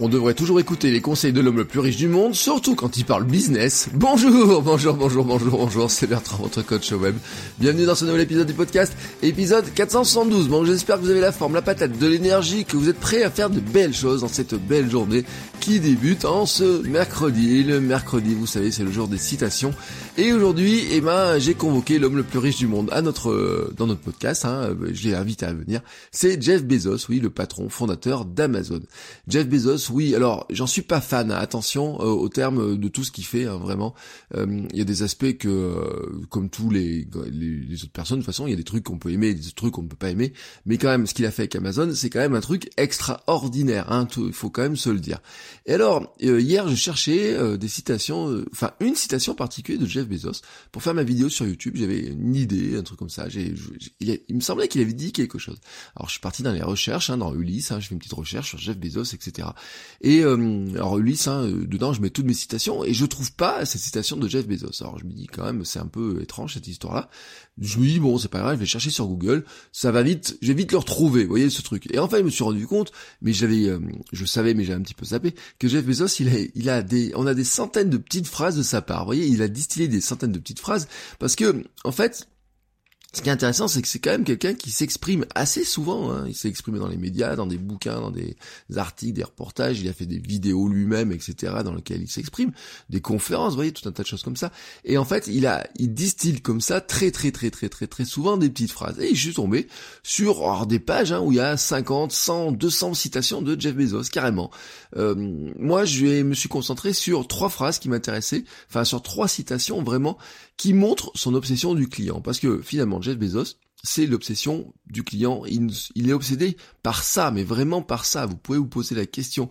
On devrait toujours écouter les conseils de l'homme le plus riche du monde, surtout quand il parle business. Bonjour, bonjour, bonjour, bonjour, bonjour, c'est Bertrand, votre coach web. Bienvenue dans ce nouvel épisode du podcast, épisode 472. Bon, j'espère que vous avez la forme, la patate, de l'énergie, que vous êtes prêts à faire de belles choses dans cette belle journée qui débute en ce mercredi. Le mercredi, vous savez, c'est le jour des citations. Et aujourd'hui, eh ben, j'ai convoqué l'homme le plus riche du monde à notre, dans notre podcast, hein, je l'ai invité à venir. C'est Jeff Bezos, oui, le patron, fondateur d'Amazon. Jeff Bezos, oui, alors j'en suis pas fan. Hein, attention euh, au terme de tout ce qu'il fait, hein, vraiment. Euh, il y a des aspects que, euh, comme tous les, les, autres personnes, de toute façon, il y a des trucs qu'on peut aimer, des trucs qu'on ne peut pas aimer. Mais quand même, ce qu'il a fait avec Amazon, c'est quand même un truc extraordinaire. Hein, il faut quand même se le dire. Et alors, hier, je cherchais des citations, enfin une citation particulière de Jeff Bezos pour faire ma vidéo sur YouTube. J'avais une idée, un truc comme ça. J'ai, il, me semblait qu'il avait dit quelque chose. Alors, je suis parti dans les recherches, dans Ulysse. je fais une petite recherche sur Jeff Bezos, etc. Et euh, alors Ulysse, hein, euh, dedans je mets toutes mes citations et je trouve pas cette citation de Jeff Bezos. Alors je me dis quand même c'est un peu étrange cette histoire-là. Je me dis bon c'est pas grave, je vais chercher sur Google, ça va vite, je vais vite le retrouver, vous voyez ce truc. Et enfin je me suis rendu compte, mais j'avais, euh, je savais mais j'ai un petit peu zappé, que Jeff Bezos il a, il a des, on a des centaines de petites phrases de sa part. Vous voyez, il a distillé des centaines de petites phrases parce que en fait ce qui est intéressant, c'est que c'est quand même quelqu'un qui s'exprime assez souvent. Hein. Il s'est exprimé dans les médias, dans des bouquins, dans des articles, des reportages. Il a fait des vidéos lui-même, etc., dans lesquelles il s'exprime, des conférences, vous voyez, tout un tas de choses comme ça. Et en fait, il a, il distille comme ça très, très, très, très, très, très souvent des petites phrases. Et je suis tombé sur oh, des pages hein, où il y a 50, 100, 200 citations de Jeff Bezos, carrément. Euh, moi, je me suis concentré sur trois phrases qui m'intéressaient, enfin sur trois citations vraiment qui montrent son obsession du client. Parce que finalement, Jeff Bezos, c'est l'obsession du client. Il, est obsédé par ça, mais vraiment par ça. Vous pouvez vous poser la question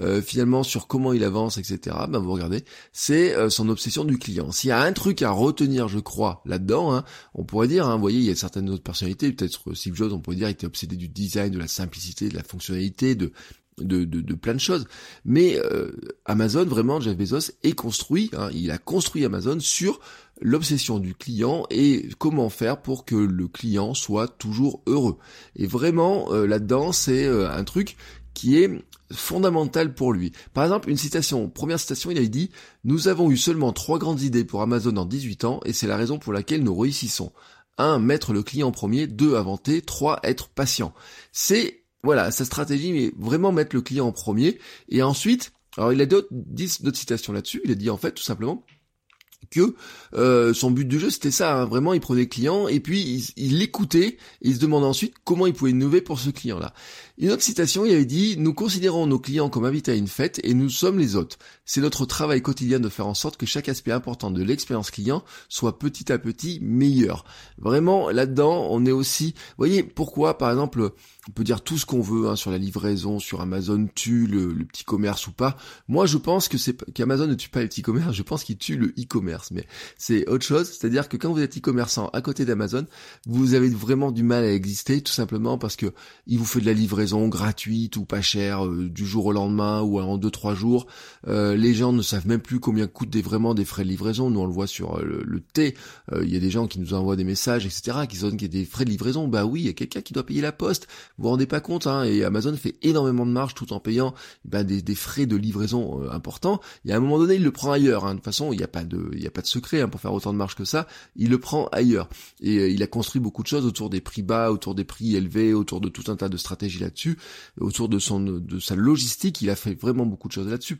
euh, finalement sur comment il avance, etc. Ben vous regardez, c'est euh, son obsession du client. S'il y a un truc à retenir, je crois, là-dedans, hein, on pourrait dire, hein, vous voyez, il y a certaines autres personnalités, peut-être Steve Jobs, on pourrait dire, il était obsédé du design, de la simplicité, de la fonctionnalité, de de, de, plein de choses. Mais euh, Amazon, vraiment, Jeff Bezos est construit, hein, il a construit Amazon sur l'obsession du client et comment faire pour que le client soit toujours heureux. Et vraiment, euh, là-dedans, c'est euh, un truc qui est fondamental pour lui. Par exemple, une citation, première citation, il a dit « Nous avons eu seulement trois grandes idées pour Amazon en 18 ans et c'est la raison pour laquelle nous réussissons. 1. Mettre le client en premier. 2. Inventer. 3. Être patient. C'est voilà, sa stratégie, mais vraiment mettre le client en premier. Et ensuite, alors il a d'autres, d'autres citations là-dessus. Il a dit en fait tout simplement que euh, son but du jeu c'était ça, hein. vraiment il prenait le client et puis il l'écoutait et il se demandait ensuite comment il pouvait innover pour ce client-là. Une autre citation, il avait dit Nous considérons nos clients comme invités à une fête et nous sommes les hôtes. C'est notre travail quotidien de faire en sorte que chaque aspect important de l'expérience client soit petit à petit meilleur. Vraiment, là-dedans, on est aussi... Vous voyez, pourquoi, par exemple, on peut dire tout ce qu'on veut hein, sur la livraison, sur Amazon tue le, petit commerce ou pas. Moi, je pense que c'est qu'Amazon ne tue pas le petit commerce, je pense qu'il tue le e-commerce. Mais c'est autre chose, c'est-à-dire que quand vous êtes e-commerçant à côté d'Amazon, vous avez vraiment du mal à exister, tout simplement parce que il vous fait de la livraison gratuite ou pas chère euh, du jour au lendemain ou en deux trois jours. Euh, les gens ne savent même plus combien coûtent des, vraiment des frais de livraison. Nous on le voit sur euh, le, thé. Il y a des gens qui nous envoient des messages, etc., qui donnent des frais de livraison. Bah oui, il y a quelqu'un qui doit payer la poste. Vous vous rendez pas compte, hein, et Amazon fait énormément de marge tout en payant bah, des, frais de livraison importants. Et à un moment donné, il le prend ailleurs. Hein. De toute façon, il n'y a pas de, il y a pas de secret hein, pour faire autant de marge que ça. Il le prend ailleurs. Et il a construit beaucoup de choses autour des prix bas, autour des prix élevés, autour de tout un tas de stratégies là-dessus, autour de son, de sa logistique. Il a fait vraiment beaucoup de choses là-dessus.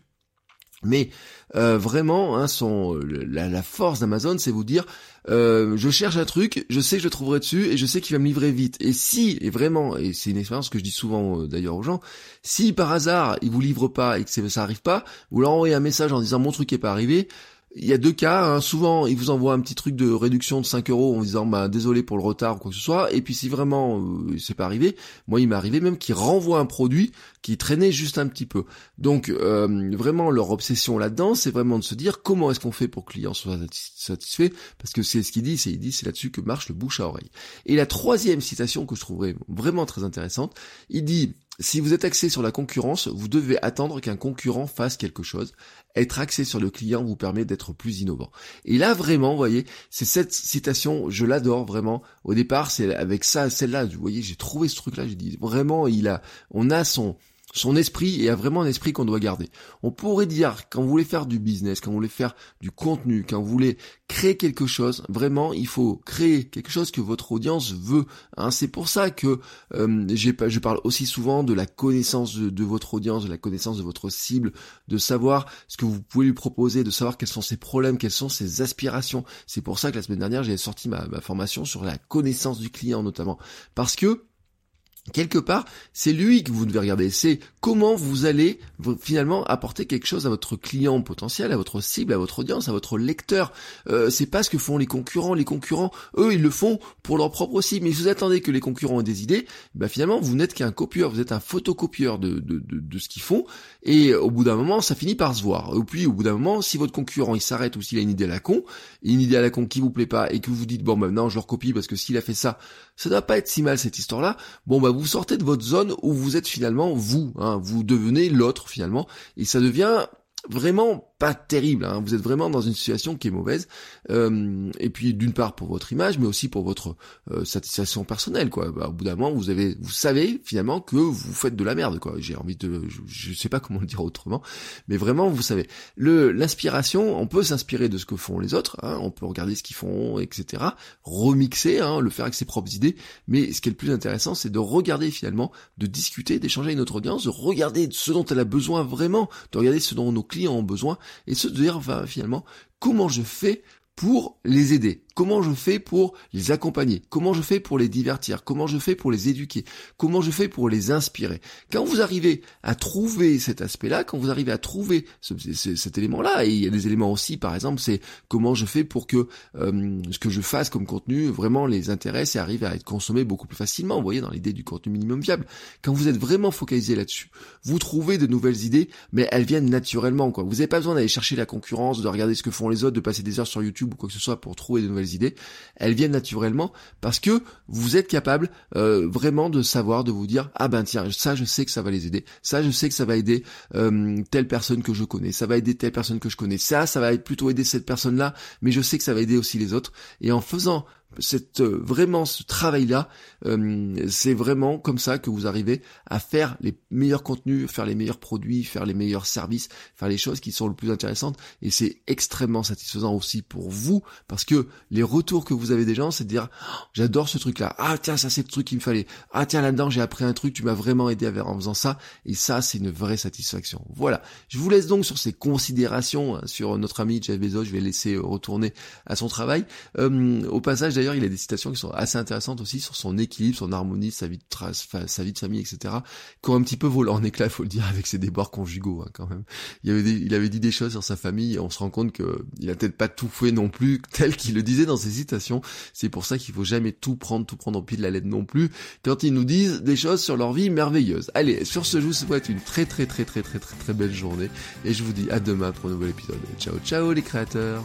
Mais euh, vraiment, hein, son, la, force d'Amazon, c'est vous dire, euh, je cherche un truc, je sais que je trouverai dessus et je sais qu'il va me livrer vite. Et si, et vraiment, et c'est une expérience que je dis souvent euh, d'ailleurs aux gens, si par hasard il vous livre pas et que ça arrive pas, vous leur envoyez un message en disant mon truc est pas arrivé, il y a deux cas, hein. souvent ils vous envoient un petit truc de réduction de 5 euros en disant bah désolé pour le retard ou quoi que ce soit, et puis si vraiment euh, c'est pas arrivé, moi il m'est arrivé même qu'ils renvoient un produit qui traînait juste un petit peu. Donc euh, vraiment leur obsession là-dedans, c'est vraiment de se dire comment est-ce qu'on fait pour que le client soit satisfait, parce que c'est ce qu'il dit, c'est il dit c'est là-dessus que marche le bouche à oreille. Et la troisième citation que je trouverais vraiment très intéressante, il dit si vous êtes axé sur la concurrence, vous devez attendre qu'un concurrent fasse quelque chose. Être axé sur le client vous permet d'être plus innovant. Et là, vraiment, vous voyez, c'est cette citation, je l'adore vraiment. Au départ, c'est avec ça, celle-là, vous voyez, j'ai trouvé ce truc-là, j'ai dit, vraiment, il a, on a son, son esprit et a vraiment un esprit qu'on doit garder. On pourrait dire quand vous voulez faire du business, quand vous voulez faire du contenu, quand vous voulez créer quelque chose, vraiment il faut créer quelque chose que votre audience veut. Hein. C'est pour ça que euh, je parle aussi souvent de la connaissance de, votre audience, de la connaissance de votre cible, de savoir ce que vous pouvez lui proposer, de savoir quels sont ses problèmes, quelles sont ses aspirations. C'est pour ça que la semaine dernière j'ai sorti ma formation sur la connaissance du client notamment, parce que quelque part, c'est lui que vous devez regarder. C'est comment vous allez finalement apporter quelque chose à votre client potentiel, à votre cible, à votre audience, à votre lecteur. Euh, c'est pas ce que font les concurrents. Les concurrents, eux, ils le font pour leur propre cible. Mais si vous attendez que les concurrents aient des idées, bah finalement, vous n'êtes qu'un copieur. Vous êtes un photocopieur de, de, de, de ce qu'ils font. Et au bout d'un moment, ça finit par se voir. Et puis, au bout d'un moment, si votre concurrent il s'arrête ou s'il a une idée à la con, une idée à la con qui vous plaît pas et que vous vous dites bon maintenant je le recopie parce que s'il a fait ça, ça doit pas être si mal cette histoire-là. Bon bah sortez de votre zone où vous êtes finalement vous, hein, vous devenez l'autre finalement, et ça devient vraiment pas terrible. Hein. Vous êtes vraiment dans une situation qui est mauvaise. Euh, et puis d'une part pour votre image, mais aussi pour votre euh, satisfaction personnelle. Quoi. Bah, au bout d'un moment, vous avez, vous savez finalement que vous faites de la merde. Quoi. J'ai envie de, je, sais pas comment le dire autrement, mais vraiment vous savez. Le l'inspiration, on peut s'inspirer de ce que font les autres. Hein. On peut regarder ce qu'ils font, etc. Remixer, hein, le faire avec ses propres idées. Mais ce qui est le plus intéressant, c'est de regarder finalement, de discuter, d'échanger avec notre audience, de regarder ce dont elle a besoin vraiment, de regarder ce dont nos clients ont besoin et se dire finalement comment je fais pour les aider Comment je fais pour les accompagner? Comment je fais pour les divertir? Comment je fais pour les éduquer? Comment je fais pour les inspirer? Quand vous arrivez à trouver cet aspect-là, quand vous arrivez à trouver cet élément-là, et il y a des éléments aussi, par exemple, c'est comment je fais pour que euh, ce que je fasse comme contenu vraiment les intéresse et arrive à être consommé beaucoup plus facilement. Vous voyez, dans l'idée du contenu minimum viable. Quand vous êtes vraiment focalisé là-dessus, vous trouvez de nouvelles idées, mais elles viennent naturellement. Quoi. Vous n'avez pas besoin d'aller chercher la concurrence, de regarder ce que font les autres, de passer des heures sur YouTube ou quoi que ce soit pour trouver de nouvelles idées, elles viennent naturellement parce que vous êtes capable euh, vraiment de savoir, de vous dire ah ben tiens ça je sais que ça va les aider, ça je sais que ça va aider euh, telle personne que je connais, ça va aider telle personne que je connais, ça ça va plutôt aider cette personne là, mais je sais que ça va aider aussi les autres. Et en faisant cette euh, vraiment ce travail là euh, c'est vraiment comme ça que vous arrivez à faire les meilleurs contenus faire les meilleurs produits faire les meilleurs services faire les choses qui sont le plus intéressantes. Et c'est extrêmement satisfaisant aussi pour vous parce que les retours que vous avez des gens c'est de dire oh, j'adore ce truc là ah tiens ça c'est le truc qu'il me fallait. Ah tiens là-dedans j'ai appris un truc tu m'as vraiment aidé en faisant ça. Et ça c'est une vraie satisfaction. Voilà. Je vous laisse donc sur ces considérations hein, sur notre ami Jeff Bezos. Je vais laisser euh, retourner à son travail. Au passage d'ailleurs, il a des citations qui sont assez intéressantes aussi sur son équilibre, son harmonie, sa vie de, sa vie de famille, etc. Qui ont un petit peu volé en éclat, faut le dire, avec ses débords conjugaux hein, quand même. Il avait, dit des choses sur sa famille et on se rend compte que il a peut-être pas tout fait non plus tel qu'il le disait dans ses citations. C'est pour ça qu'il faut jamais tout prendre, tout prendre au pied de la lettre non plus quand ils nous disent des choses sur leur vie merveilleuse. Allez, sur ce, je vous souhaite une très très très très très très très belle journée et je vous dis à demain pour un nouvel épisode. Ciao ciao les créateurs.